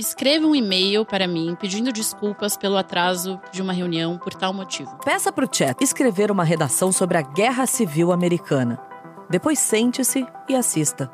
escreva um e-mail para mim pedindo desculpas pelo atraso de uma reunião por tal motivo. Peça para o chat escrever uma redação sobre a Guerra Civil Americana. Depois sente-se e assista.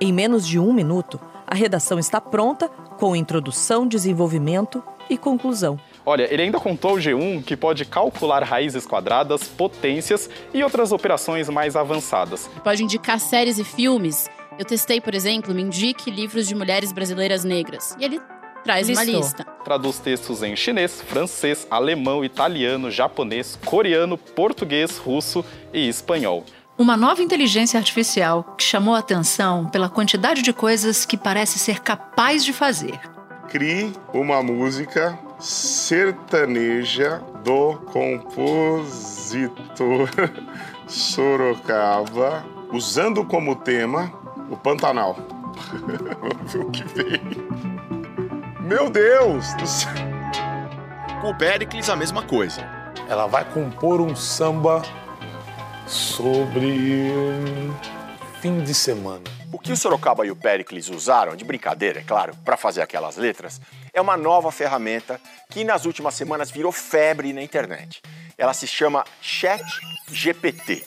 Em menos de um minuto, a redação está pronta com introdução, desenvolvimento e conclusão. Olha, ele ainda contou ao G1 que pode calcular raízes quadradas, potências e outras operações mais avançadas. Pode indicar séries e filmes. Eu testei, por exemplo, me indique livros de mulheres brasileiras negras. E ele traz Listou. uma lista. Traduz textos em chinês, francês, alemão, italiano, japonês, coreano, português, russo e espanhol. Uma nova inteligência artificial que chamou a atenção pela quantidade de coisas que parece ser capaz de fazer. Crie uma música sertaneja do compositor Sorocaba, usando como tema o Pantanal. Vamos ver o que vem. Meu Deus do céu! Com o Pericles, a mesma coisa. Ela vai compor um samba sobre fim de semana. O que o Sorocaba e o Pericles usaram, de brincadeira, é claro, para fazer aquelas letras, é uma nova ferramenta que nas últimas semanas virou febre na internet. Ela se chama ChatGPT.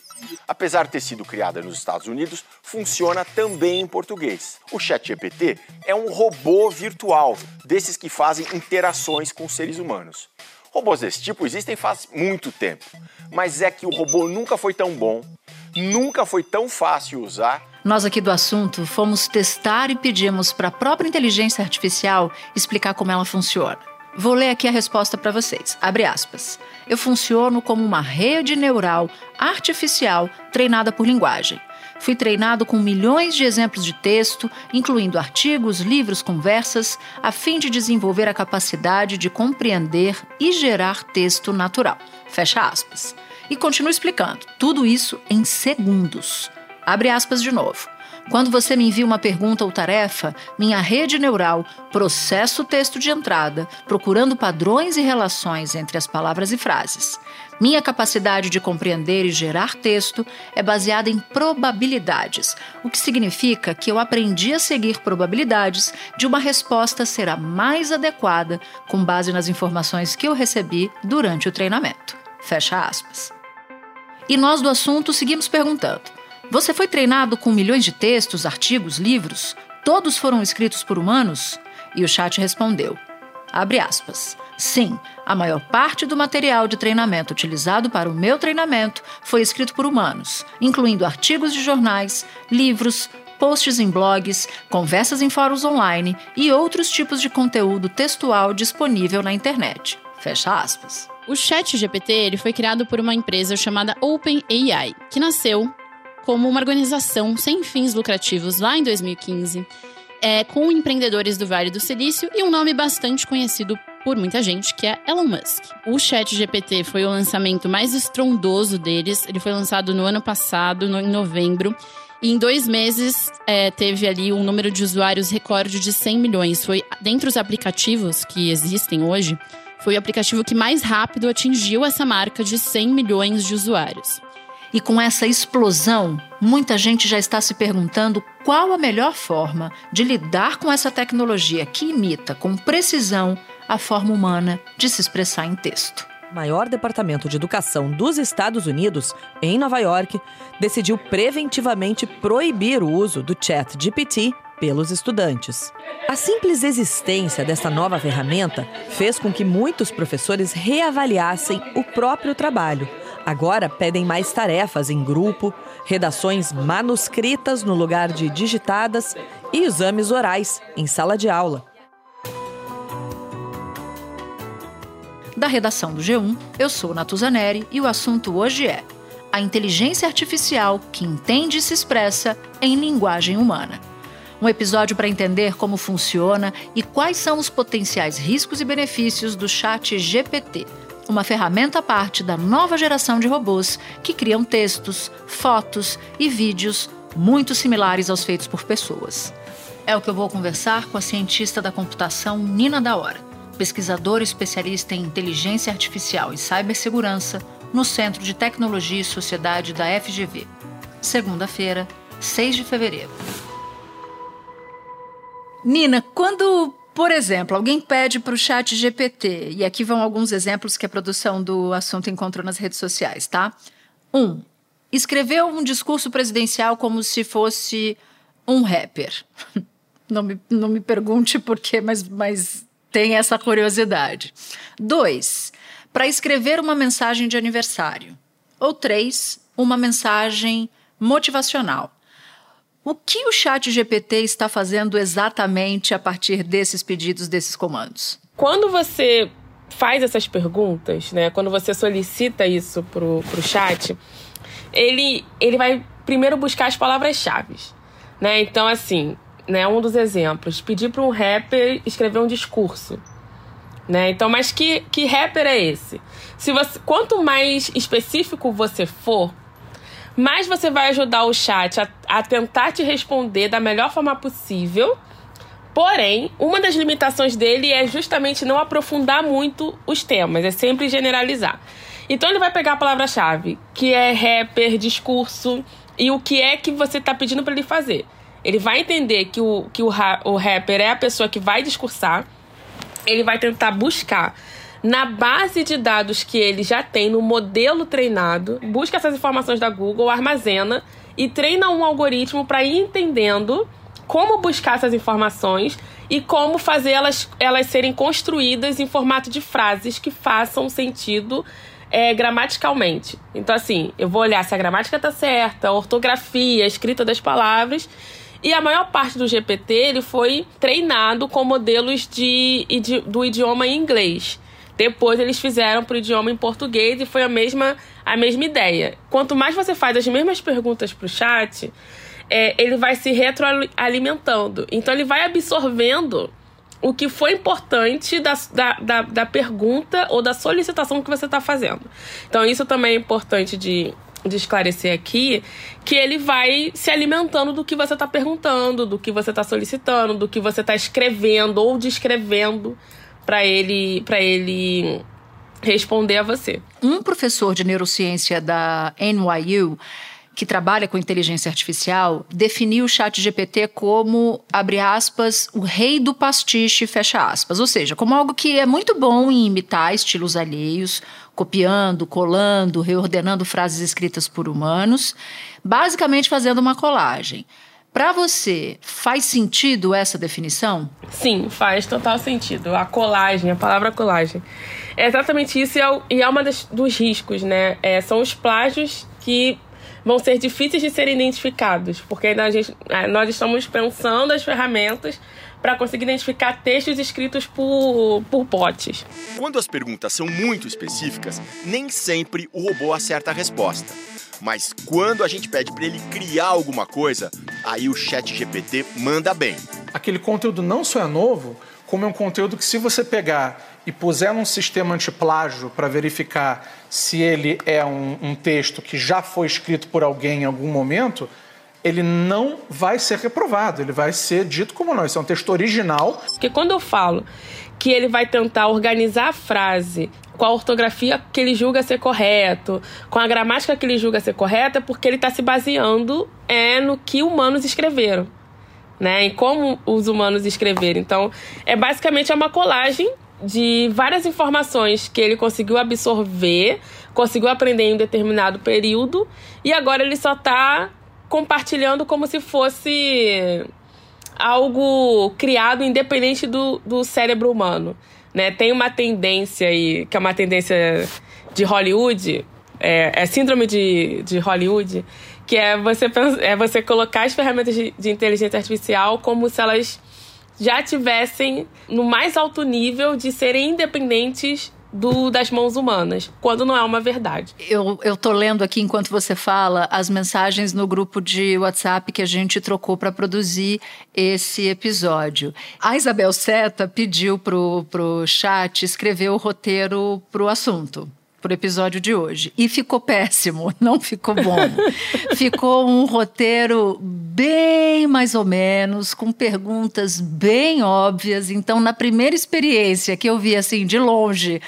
Apesar de ter sido criada nos Estados Unidos, funciona também em português. O ChatGPT é um robô virtual, desses que fazem interações com seres humanos. Robôs desse tipo existem faz muito tempo, mas é que o robô nunca foi tão bom, nunca foi tão fácil usar Nós aqui do assunto fomos testar e pedimos para a própria inteligência artificial explicar como ela funciona. Vou ler aqui a resposta para vocês. Abre aspas. Eu funciono como uma rede neural artificial treinada por linguagem. Fui treinado com milhões de exemplos de texto, incluindo artigos, livros, conversas, a fim de desenvolver a capacidade de compreender e gerar texto natural. Fecha aspas. E continua explicando. Tudo isso em segundos. Abre aspas de novo. Quando você me envia uma pergunta ou tarefa, minha rede neural processa o texto de entrada, procurando padrões e relações entre as palavras e frases. Minha capacidade de compreender e gerar texto é baseada em probabilidades, o que significa que eu aprendi a seguir probabilidades de uma resposta ser a mais adequada com base nas informações que eu recebi durante o treinamento. Fecha aspas. E nós do assunto seguimos perguntando. Você foi treinado com milhões de textos, artigos, livros? Todos foram escritos por humanos? E o chat respondeu: abre aspas. Sim, a maior parte do material de treinamento utilizado para o meu treinamento foi escrito por humanos, incluindo artigos de jornais, livros, posts em blogs, conversas em fóruns online e outros tipos de conteúdo textual disponível na internet. Fecha aspas. O Chat GPT ele foi criado por uma empresa chamada OpenAI, que nasceu como uma organização sem fins lucrativos lá em 2015, é, com empreendedores do Vale do Silício e um nome bastante conhecido por muita gente, que é Elon Musk. O Chat GPT foi o lançamento mais estrondoso deles. Ele foi lançado no ano passado, no, em novembro. E em dois meses é, teve ali um número de usuários recorde de 100 milhões. Foi dentre os aplicativos que existem hoje, foi o aplicativo que mais rápido atingiu essa marca de 100 milhões de usuários. E com essa explosão, muita gente já está se perguntando qual a melhor forma de lidar com essa tecnologia que imita com precisão a forma humana de se expressar em texto. O maior departamento de educação dos Estados Unidos, em Nova York, decidiu preventivamente proibir o uso do Chat GPT pelos estudantes. A simples existência dessa nova ferramenta fez com que muitos professores reavaliassem o próprio trabalho. Agora pedem mais tarefas em grupo, redações manuscritas no lugar de digitadas e exames orais em sala de aula. Da redação do G1, eu sou Natuzaneri e o assunto hoje é a inteligência artificial que entende e se expressa em linguagem humana. Um episódio para entender como funciona e quais são os potenciais riscos e benefícios do chat GPT, uma ferramenta à parte da nova geração de robôs que criam textos, fotos e vídeos muito similares aos feitos por pessoas. É o que eu vou conversar com a cientista da computação Nina da Hora, pesquisadora especialista em inteligência artificial e cibersegurança no Centro de Tecnologia e Sociedade da FGV. Segunda-feira, 6 de fevereiro. Nina, quando Por exemplo, alguém pede para o chat GPT, e aqui vão alguns exemplos que a produção do assunto encontrou nas redes sociais, tá? Um, escreveu um discurso presidencial como se fosse um rapper. Não me, não me pergunte por quê, mas, mas tem essa curiosidade. Dois, para escrever uma mensagem de aniversário. Ou três, uma mensagem motivacional. O que o Chat GPT está fazendo exatamente a partir desses pedidos, desses comandos? Quando você faz essas perguntas, né, quando você solicita isso pro, pro chat, ele, ele vai primeiro buscar as palavras-chave. Né? Então, assim, né, um dos exemplos, pedir para um rapper escrever um discurso. Né? Então, mas que, que rapper é esse? Se você, quanto mais específico você for, mais você vai ajudar o chat a, a tentar te responder da melhor forma possível. Porém, uma das limitações dele é justamente não aprofundar muito os temas, é sempre generalizar. Então ele vai pegar a palavra-chave, que é rapper, discurso, e o que é que você está pedindo para ele fazer. Ele vai entender que, o, que o, o rapper é a pessoa que vai discursar, ele vai tentar buscar na base de dados que ele já tem no modelo treinado, busca essas informações da Google, armazena e treina um algoritmo para ir entendendo como buscar essas informações e como fazer elas, elas serem construídas em formato de frases que façam sentido é, gramaticalmente. Então, assim, eu vou olhar se a gramática está certa, a ortografia, a escrita das palavras. E a maior parte do GPT ele foi treinado com modelos de, de do idioma inglês. Depois eles fizeram para o idioma em português e foi a mesma, a mesma ideia. Quanto mais você faz as mesmas perguntas para o chat, é, ele vai se retroalimentando. Então ele vai absorvendo o que foi importante da, da, da, da pergunta ou da solicitação que você está fazendo. Então isso também é importante de, de esclarecer aqui que ele vai se alimentando do que você está perguntando, do que você está solicitando, do que você está escrevendo ou descrevendo para ele para ele responder a você. Um professor de neurociência da NYU que trabalha com inteligência artificial definiu o chat GPT como, abre aspas, o rei do pastiche, fecha aspas. Ou seja, como algo que é muito bom em imitar estilos alheios, copiando, colando, reordenando frases escritas por humanos, basicamente fazendo uma colagem. Para você, faz sentido essa definição? Sim, faz total sentido. A colagem, a palavra colagem. É exatamente isso e é, e é uma das, dos riscos, né? É, são os plágios que vão ser difíceis de serem identificados, porque a gente, é, nós estamos pensando as ferramentas para conseguir identificar textos escritos por, por bots. Quando as perguntas são muito específicas, nem sempre o robô acerta a resposta. Mas quando a gente pede para ele criar alguma coisa, aí o Chat GPT manda bem. Aquele conteúdo não só é novo, como é um conteúdo que se você pegar e puser num sistema antiplágio para verificar se ele é um, um, texto que já foi escrito por alguém em algum momento, ele não vai ser reprovado, ele vai ser dito como não. Isso é um texto original. Porque quando eu falo que ele vai tentar organizar a frase com a ortografia que ele julga ser correto, com a gramática que ele julga ser correta, é porque ele está se baseando é no que humanos escreveram, né? Em como os humanos escreveram. Então, é basicamente uma colagem de várias informações que ele conseguiu absorver, conseguiu aprender em um determinado período e agora ele só está compartilhando como se fosse algo criado independente do, do cérebro humano né? Tem uma tendência aí, que é uma tendência de Hollywood, é, é síndrome de, de Hollywood, que é você, é você colocar as ferramentas de, de inteligência artificial como se elas já tivessem no mais alto nível de serem independentes do, das mãos humanas, quando não é uma verdade. Eu, eu tô lendo aqui enquanto você fala as mensagens no grupo de WhatsApp que a gente trocou para produzir esse episódio. A Isabel Seta pediu pro, pro chat escrever o roteiro pro assunto. Para o episódio de hoje. E ficou péssimo, não ficou bom. ficou um roteiro bem mais ou menos, com perguntas bem óbvias. Então, na primeira experiência que eu vi assim de longe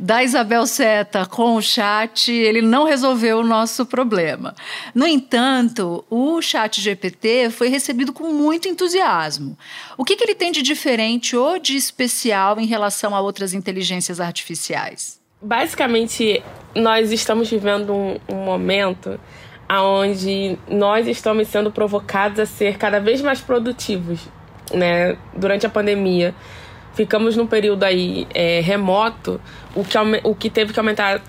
da Isabel Seta com o chat, ele não resolveu o nosso problema. No entanto, o chat GPT foi recebido com muito entusiasmo. O que, que ele tem de diferente ou de especial em relação a outras inteligências artificiais? Basicamente, nós estamos vivendo um, um momento onde nós estamos sendo provocados a ser cada vez mais produtivos, né? Durante a pandemia, ficamos num período aí é, remoto, o que, o que teve que aumentar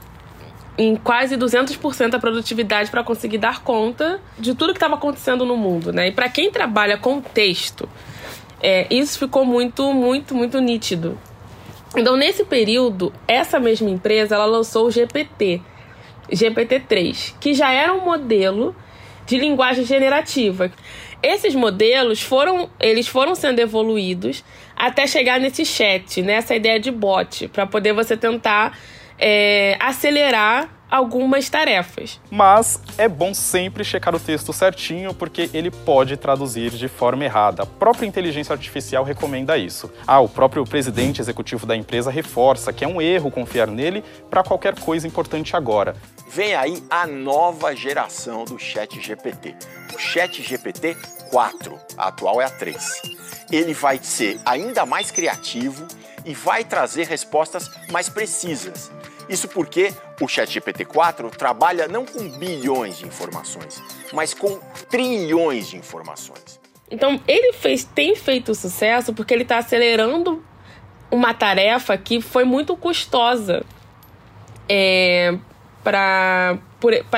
em quase 200% a produtividade para conseguir dar conta de tudo que estava acontecendo no mundo, né? E para quem trabalha com texto, é, isso ficou muito, muito, muito nítido. Então, nesse período, essa mesma empresa ela lançou o GPT, GPT-3, que já era um modelo de linguagem generativa. Esses modelos foram, eles foram sendo evoluídos até chegar nesse chat, nessa ideia de bot, para poder você tentar é, acelerar algumas tarefas. Mas é bom sempre checar o texto certinho, porque ele pode traduzir de forma errada. A própria inteligência artificial recomenda isso. Ah, o próprio presidente executivo da empresa reforça que é um erro confiar nele para qualquer coisa importante agora. Vem aí a nova geração do Chat GPT. O Chat GPT 4, a atual é a 3. Ele vai ser ainda mais criativo e vai trazer respostas mais precisas. Isso porque o ChatGPT-4 trabalha não com bilhões de informações, mas com trilhões de informações. Então, ele fez, tem feito sucesso porque ele está acelerando uma tarefa que foi muito custosa é, para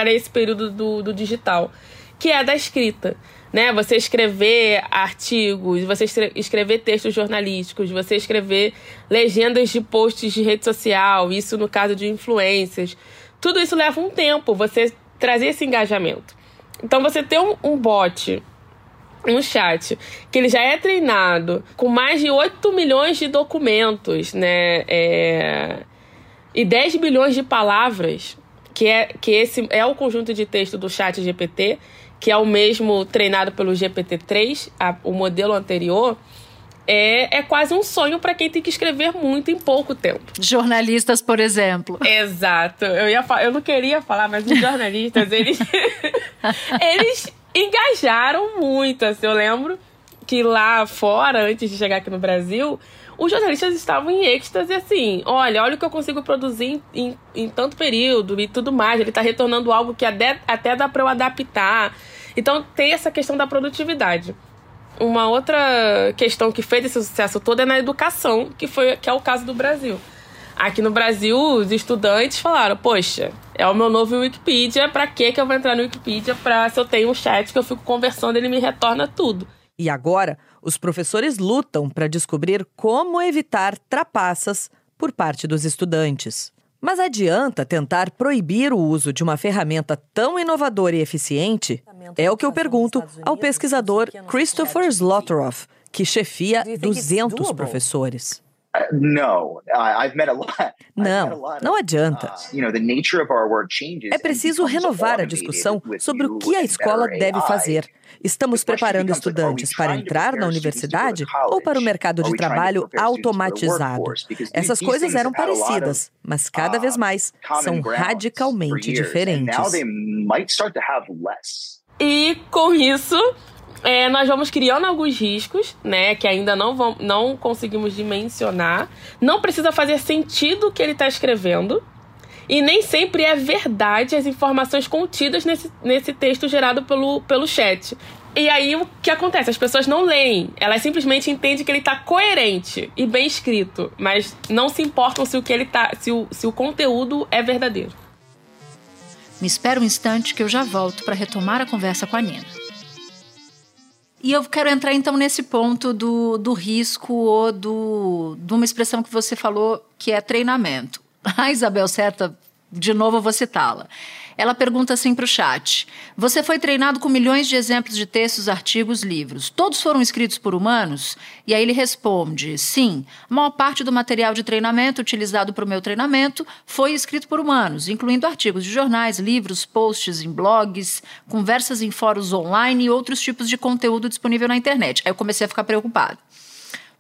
esse período do, do digital, que é a da escrita né? Você escrever artigos, você escrever textos jornalísticos, você escrever legendas de posts de rede social, isso no caso de influências. Tudo isso leva um tempo, você trazer esse engajamento. Então você ter um, um bot, um chat, que ele já é treinado com mais de 8 milhões de documentos, né? É, e 10 bilhões de palavras, que é que esse é o conjunto de texto do chat GPT que é o mesmo treinado pelo GPT-3, o modelo anterior, é, é quase um sonho para quem tem que escrever muito em pouco tempo. Jornalistas, por exemplo. Exato. Eu, ia eu não queria falar, mas os jornalistas, eles, eles engajaram muito. Assim, eu lembro que lá fora, antes de chegar aqui no Brasil, os jornalistas estavam em êxtase assim: olha, olha o que eu consigo produzir em, em, em tanto período e tudo mais. Ele está retornando algo que até, até dá para eu adaptar. Então tem essa questão da produtividade. Uma outra questão que fez esse sucesso todo é na educação, que, foi, que é o caso do Brasil. Aqui no Brasil, os estudantes falaram: Poxa, é o meu novo Wikipedia, pra que que eu vou entrar no Wikipedia pra, se eu tenho um chat que eu fico conversando, ele me retorna tudo. E agora, os professores lutam para descobrir como evitar trapaças por parte dos estudantes. Mas adianta tentar proibir o uso de uma ferramenta tão inovadora e eficiente? É o que eu pergunto ao pesquisador Christopher Slotoroff, que chefia 200 professores. Não, não adianta. Uh, é preciso renovar a discussão sobre o que a escola deve fazer. Estamos preparando estudantes para entrar na universidade ou para o mercado de trabalho automatizado? Essas coisas eram parecidas, mas cada vez uh, mais são radicalmente diferentes. E com isso, é, nós vamos criando alguns riscos, né, que ainda não, vão, não conseguimos dimensionar. Não precisa fazer sentido o que ele está escrevendo. E nem sempre é verdade as informações contidas nesse, nesse texto gerado pelo, pelo chat. E aí o que acontece? As pessoas não leem, elas simplesmente entendem que ele está coerente e bem escrito, mas não se importam se o que ele tá, se o, se o conteúdo é verdadeiro. Me espera um instante que eu já volto para retomar a conversa com a Nina. E eu quero entrar então nesse ponto do, do risco ou do, de uma expressão que você falou que é treinamento. A Isabel Seta, de novo eu vou citá-la. Ela pergunta assim para o chat: Você foi treinado com milhões de exemplos de textos, artigos, livros. Todos foram escritos por humanos? E aí ele responde: Sim. A maior parte do material de treinamento utilizado para o meu treinamento foi escrito por humanos, incluindo artigos de jornais, livros, posts em blogs, conversas em fóruns online e outros tipos de conteúdo disponível na internet. Aí eu comecei a ficar preocupada.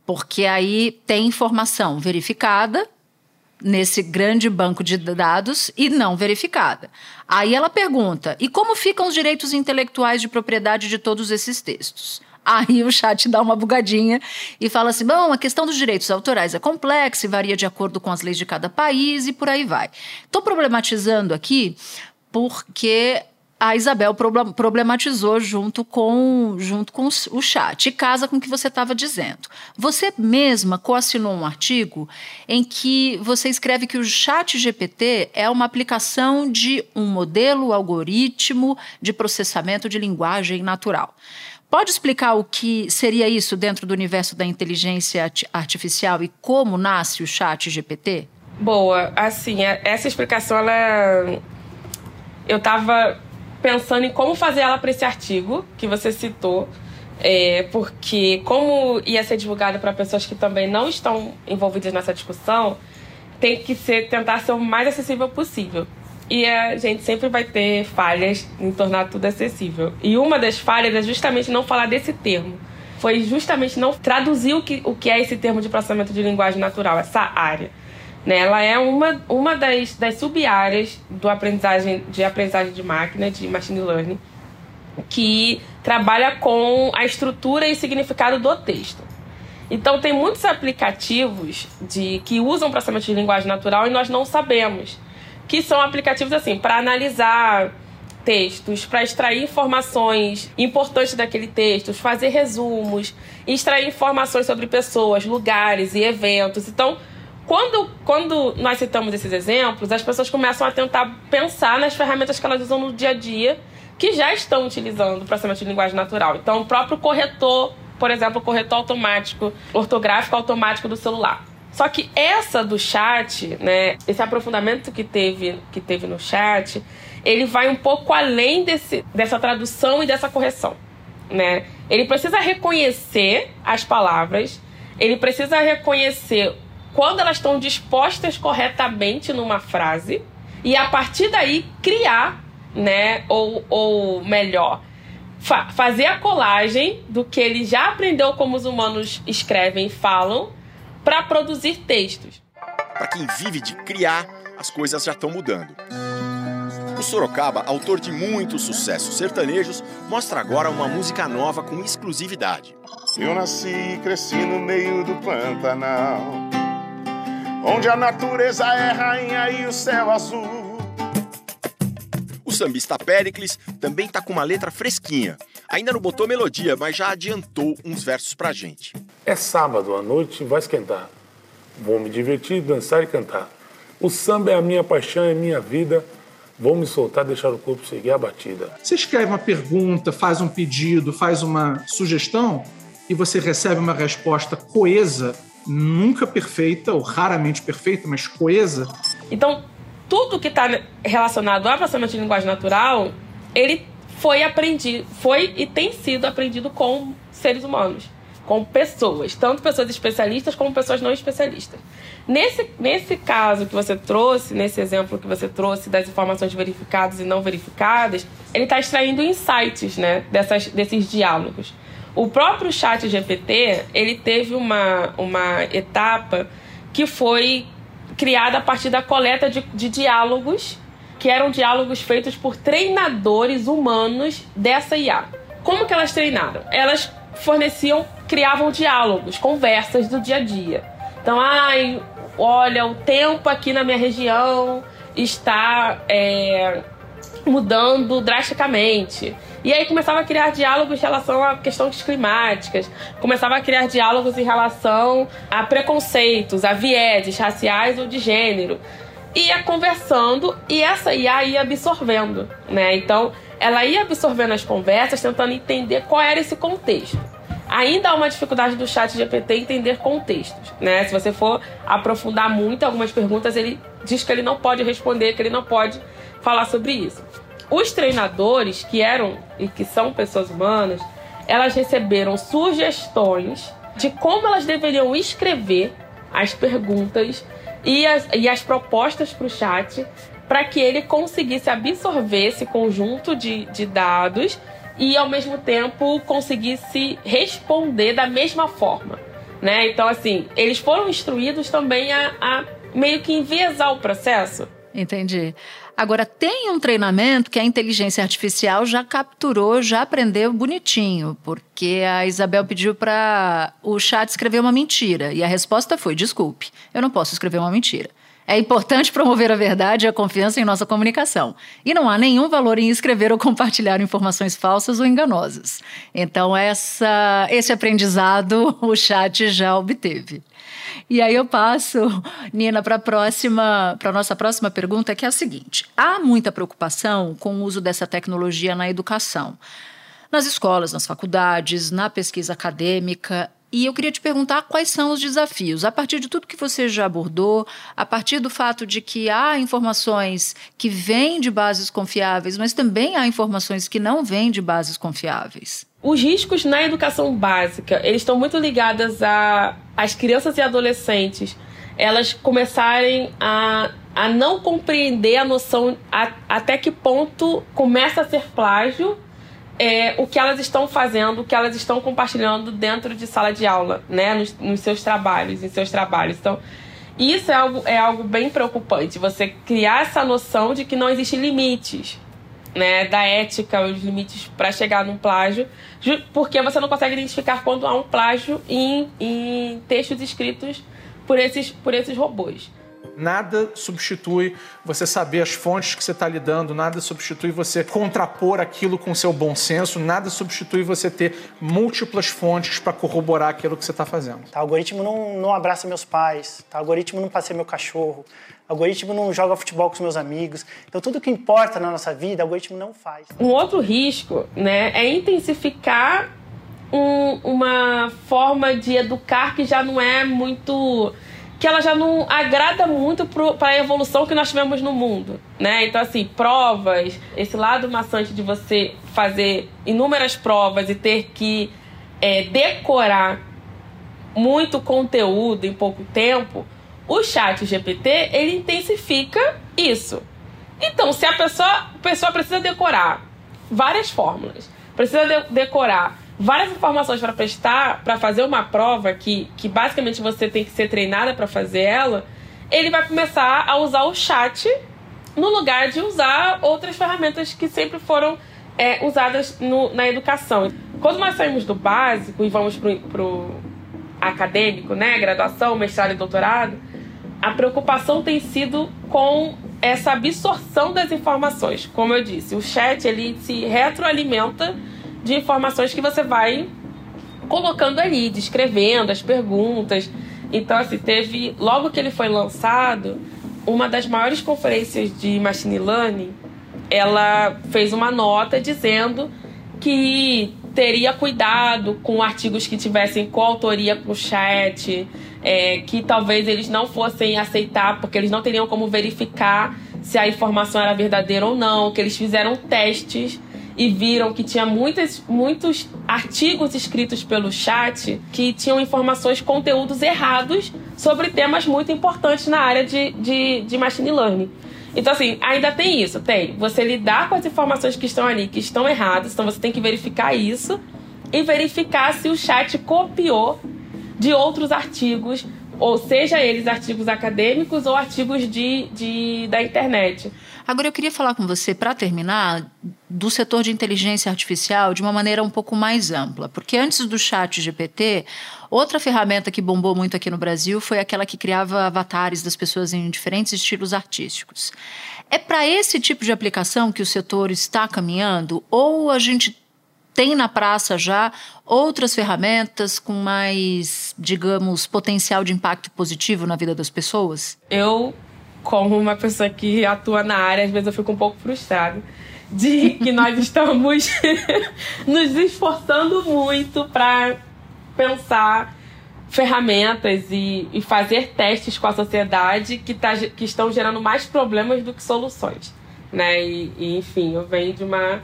Porque aí tem informação verificada nesse grande banco de dados e não verificada. Aí ela pergunta: e como ficam os direitos intelectuais de propriedade de todos esses textos? Aí o chat dá uma bugadinha e fala assim: bom, a questão dos direitos autorais é complexa e varia de acordo com as leis de cada país e por aí vai. Estou problematizando aqui porque a Isabel problematizou junto com, junto com o chat, e casa com o que você estava dizendo. Você mesma coassinou um artigo em que você escreve que o chat GPT é uma aplicação de um modelo algoritmo de processamento de linguagem natural. Pode explicar o que seria isso dentro do universo da inteligência artificial e como nasce o chat GPT? Boa, assim, é, essa explicação ela eu estava pensando em como fazer ela para esse artigo que você citou, é, porque como ia ser divulgado para pessoas que também não estão envolvidas nessa discussão, tem que ser tentar ser o mais acessível possível. E a gente sempre vai ter falhas em tornar tudo acessível. E uma das falhas é justamente não falar desse termo. Foi justamente não traduzir o que, o que é esse termo de processamento de linguagem natural, essa área. Né? Ela é uma, uma das, das sub-áreas do aprendizagem, de aprendizagem de máquina, de machine learning, que trabalha com a estrutura e significado do texto. Então tem muitos aplicativos de que usam processamento de linguagem natural e nós não sabemos. Que são aplicativos assim, para analisar textos, para extrair informações importantes daquele texto, fazer resumos, extrair informações sobre pessoas, lugares e eventos. Então, quando, quando nós citamos esses exemplos, as pessoas começam a tentar pensar nas ferramentas que elas usam no dia a dia que já estão utilizando o processamento de linguagem natural. Então, o próprio corretor, por exemplo, o corretor automático, ortográfico automático do celular. Só que essa do chat, né, esse aprofundamento que teve, que teve no chat, ele vai um pouco além desse, dessa tradução e dessa correção. Né? Ele precisa reconhecer as palavras, ele precisa reconhecer quando elas estão dispostas corretamente numa frase e a partir daí criar, né, ou, ou melhor, fa fazer a colagem do que ele já aprendeu como os humanos escrevem e falam para produzir textos. Para quem vive de criar, as coisas já estão mudando. O Sorocaba, autor de muitos sucessos sertanejos, mostra agora uma música nova com exclusividade. Eu nasci e cresci no meio do Pantanal onde a natureza é rainha e o céu azul. O sambista Pericles também tá com uma letra fresquinha. Ainda não botou melodia, mas já adiantou uns versos pra gente. É sábado, a noite vai esquentar. Vou me divertir, dançar e cantar. O samba é a minha paixão, é minha vida. Vou me soltar, deixar o corpo seguir a batida. Você escreve uma pergunta, faz um pedido, faz uma sugestão e você recebe uma resposta coesa nunca perfeita, ou raramente perfeita, mas coesa. Então, tudo que está relacionado ao processamento de linguagem natural, ele foi aprendido, foi e tem sido aprendido com seres humanos, com pessoas, tanto pessoas especialistas como pessoas não especialistas. Nesse, nesse caso que você trouxe, nesse exemplo que você trouxe das informações verificadas e não verificadas, ele está extraindo insights né, dessas, desses diálogos. O próprio chat GPT, ele teve uma, uma etapa que foi criada a partir da coleta de, de diálogos, que eram diálogos feitos por treinadores humanos dessa IA. Como que elas treinaram? Elas forneciam, criavam diálogos, conversas do dia a dia. Então, ai, olha, o tempo aqui na minha região está é, mudando drasticamente. E aí começava a criar diálogos em relação a questões climáticas, começava a criar diálogos em relação a preconceitos, a vieses raciais ou de gênero. Ia conversando e essa IA ia absorvendo, né? Então, ela ia absorvendo as conversas, tentando entender qual era esse contexto. ainda há uma dificuldade do chat GPT entender contextos, né? Se você for aprofundar muito algumas perguntas, ele diz que ele não pode responder, que ele não pode falar sobre isso. Os treinadores, que eram e que são pessoas humanas, elas receberam sugestões de como elas deveriam escrever as perguntas e as, e as propostas para o chat para que ele conseguisse absorver esse conjunto de, de dados e ao mesmo tempo conseguisse responder da mesma forma, né? Então assim, eles foram instruídos também a, a meio que enviesar o processo. Entendi. Agora, tem um treinamento que a inteligência artificial já capturou, já aprendeu bonitinho, porque a Isabel pediu para o chat escrever uma mentira. E a resposta foi: desculpe, eu não posso escrever uma mentira. É importante promover a verdade e a confiança em nossa comunicação. E não há nenhum valor em escrever ou compartilhar informações falsas ou enganosas. Então, essa, esse aprendizado o chat já obteve. E aí eu passo, Nina, para a próxima, para nossa próxima pergunta, que é a seguinte: há muita preocupação com o uso dessa tecnologia na educação, nas escolas, nas faculdades, na pesquisa acadêmica. E eu queria te perguntar quais são os desafios, a partir de tudo que você já abordou, a partir do fato de que há informações que vêm de bases confiáveis, mas também há informações que não vêm de bases confiáveis. Os riscos na educação básica, eles estão muito ligados a as crianças e adolescentes elas começarem a, a não compreender a noção a, até que ponto começa a ser plágio é, o que elas estão fazendo, o que elas estão compartilhando dentro de sala de aula, né, nos, nos seus trabalhos, em seus trabalhos. Então, isso é algo, é algo bem preocupante, você criar essa noção de que não existem limites, né, da ética, os limites para chegar num plágio, porque você não consegue identificar quando há um plágio em, em textos escritos por esses, por esses robôs. Nada substitui você saber as fontes que você está lidando, nada substitui você contrapor aquilo com seu bom senso, nada substitui você ter múltiplas fontes para corroborar aquilo que você está fazendo. Tá, o algoritmo não, não abraça meus pais, tá, o algoritmo não passeia meu cachorro, o algoritmo não joga futebol com os meus amigos. Então, tudo que importa na nossa vida, o algoritmo não faz. Um outro risco né, é intensificar um, uma forma de educar que já não é muito que ela já não agrada muito para a evolução que nós tivemos no mundo, né? Então assim, provas, esse lado maçante de você fazer inúmeras provas e ter que é, decorar muito conteúdo em pouco tempo, o chat GPT ele intensifica isso. Então, se a pessoa, a pessoa precisa decorar várias fórmulas, precisa de, decorar várias informações para prestar, para fazer uma prova que, que basicamente você tem que ser treinada para fazer ela, ele vai começar a usar o chat no lugar de usar outras ferramentas que sempre foram é, usadas no, na educação. Quando nós saímos do básico e vamos para o acadêmico, né, graduação, mestrado e doutorado, a preocupação tem sido com essa absorção das informações. Como eu disse, o chat ele se retroalimenta de informações que você vai colocando ali, descrevendo as perguntas. Então, assim, teve, logo que ele foi lançado, uma das maiores conferências de machine learning, ela fez uma nota dizendo que teria cuidado com artigos que tivessem coautoria com o chat, é, que talvez eles não fossem aceitar, porque eles não teriam como verificar se a informação era verdadeira ou não, que eles fizeram testes e viram que tinha muitas, muitos artigos escritos pelo chat que tinham informações, conteúdos errados sobre temas muito importantes na área de, de, de machine learning. Então, assim, ainda tem isso, tem. Você lidar com as informações que estão ali, que estão erradas, então você tem que verificar isso e verificar se o chat copiou de outros artigos, ou seja eles artigos acadêmicos ou artigos de, de, da internet. Agora eu queria falar com você, para terminar, do setor de inteligência artificial de uma maneira um pouco mais ampla. Porque antes do chat GPT, outra ferramenta que bombou muito aqui no Brasil foi aquela que criava avatares das pessoas em diferentes estilos artísticos. É para esse tipo de aplicação que o setor está caminhando? Ou a gente tem na praça já outras ferramentas com mais, digamos, potencial de impacto positivo na vida das pessoas? Eu como uma pessoa que atua na área, às vezes eu fico um pouco frustrada de que nós estamos nos esforçando muito para pensar ferramentas e, e fazer testes com a sociedade que, tá, que estão gerando mais problemas do que soluções. Né? E, e, enfim, eu venho de uma,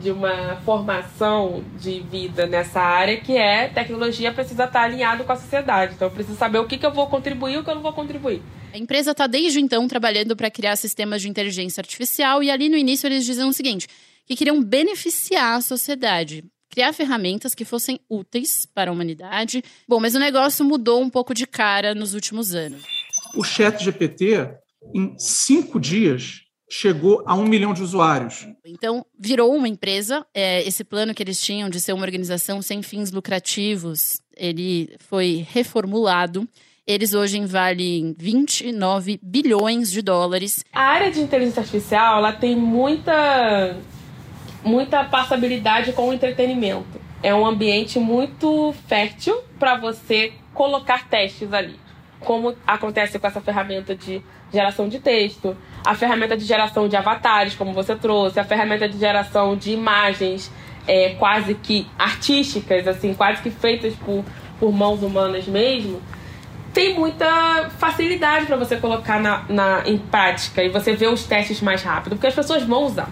de uma formação de vida nessa área que é tecnologia precisa estar alinhado com a sociedade. Então eu preciso saber o que, que eu vou contribuir e o que eu não vou contribuir. A empresa está desde então trabalhando para criar sistemas de inteligência artificial e ali no início eles diziam o seguinte: que queriam beneficiar a sociedade criar ferramentas que fossem úteis para a humanidade. Bom, mas o negócio mudou um pouco de cara nos últimos anos. O Chat GPT, em cinco dias, chegou a um milhão de usuários. Então, virou uma empresa. É, esse plano que eles tinham de ser uma organização sem fins lucrativos, ele foi reformulado. Eles hoje valem 29 bilhões de dólares. A área de inteligência artificial, ela tem muita muita passabilidade com o entretenimento. É um ambiente muito fértil para você colocar testes ali. Como acontece com essa ferramenta de geração de texto, a ferramenta de geração de avatares, como você trouxe, a ferramenta de geração de imagens é, quase que artísticas, assim, quase que feitas por, por mãos humanas mesmo, tem muita facilidade para você colocar na, na, em prática e você ver os testes mais rápido, porque as pessoas vão usar.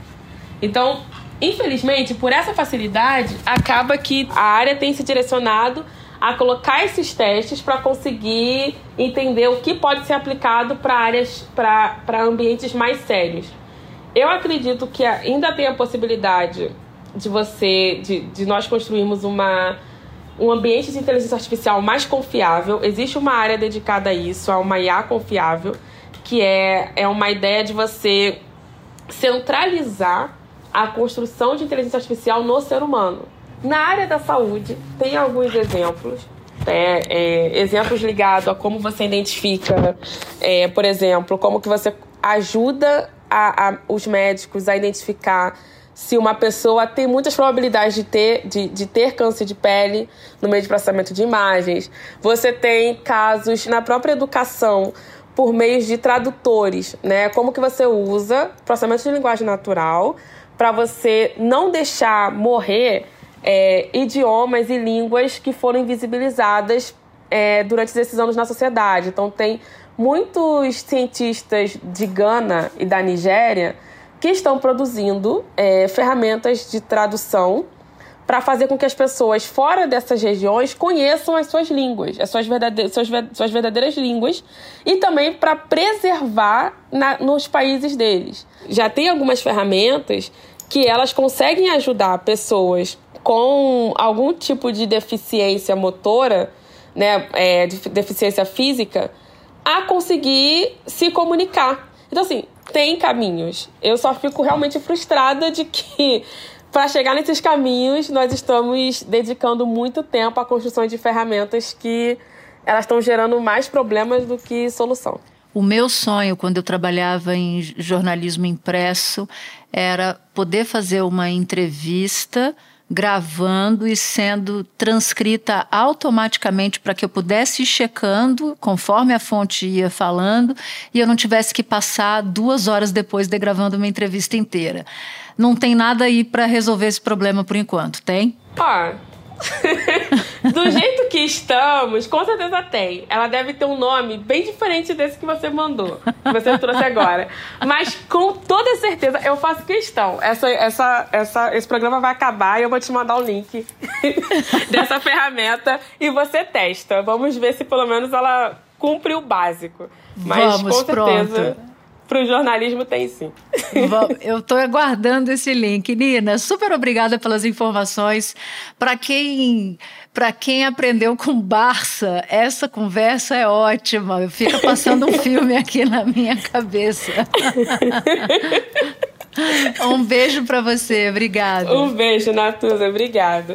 Então, Infelizmente, por essa facilidade, acaba que a área tem se direcionado a colocar esses testes para conseguir entender o que pode ser aplicado para áreas, para ambientes mais sérios. Eu acredito que ainda tem a possibilidade de você, de, de nós construirmos uma, um ambiente de inteligência artificial mais confiável. Existe uma área dedicada a isso, a uma IA confiável, que é, é uma ideia de você centralizar a construção de inteligência artificial no ser humano. Na área da saúde, tem alguns exemplos. É, é, exemplos ligados a como você identifica, é, por exemplo, como que você ajuda a, a, os médicos a identificar se uma pessoa tem muitas probabilidades de ter, de, de ter câncer de pele no meio de processamento de imagens. Você tem casos na própria educação por meio de tradutores, né? Como que você usa processamento de linguagem natural para você não deixar morrer é, idiomas e línguas que foram invisibilizadas é, durante esses anos na sociedade. Então, tem muitos cientistas de Gana e da Nigéria que estão produzindo é, ferramentas de tradução para fazer com que as pessoas fora dessas regiões conheçam as suas línguas, as suas verdadeiras, suas, suas verdadeiras línguas, e também para preservar na, nos países deles. Já tem algumas ferramentas que elas conseguem ajudar pessoas com algum tipo de deficiência motora, né, é, de deficiência física, a conseguir se comunicar. Então, assim, tem caminhos. Eu só fico realmente frustrada de que, para chegar nesses caminhos, nós estamos dedicando muito tempo à construção de ferramentas que elas estão gerando mais problemas do que solução. O meu sonho, quando eu trabalhava em jornalismo impresso, era poder fazer uma entrevista gravando e sendo transcrita automaticamente para que eu pudesse ir checando conforme a fonte ia falando e eu não tivesse que passar duas horas depois de gravando uma entrevista inteira. Não tem nada aí para resolver esse problema por enquanto, tem? Ah, Do jeito que estamos, com certeza tem. Ela deve ter um nome bem diferente desse que você mandou, que você trouxe agora. Mas com toda certeza eu faço questão. Essa, essa, essa, esse programa vai acabar e eu vou te mandar o link dessa ferramenta e você testa. Vamos ver se pelo menos ela cumpre o básico. Mas Vamos, com certeza. pronto. Pro jornalismo tem sim. Eu estou aguardando esse link. Nina, super obrigada pelas informações. Para quem, quem aprendeu com Barça, essa conversa é ótima. Fica passando um filme aqui na minha cabeça. Um beijo para você. Obrigada. Um beijo, Natuza. Obrigada.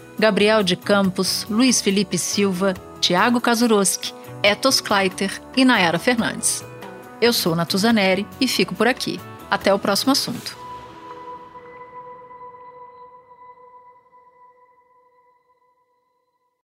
Gabriel de Campos, Luiz Felipe Silva, Tiago Kazuroski, Etos Kleiter e Nayara Fernandes. Eu sou Natuzaneri e fico por aqui. Até o próximo assunto.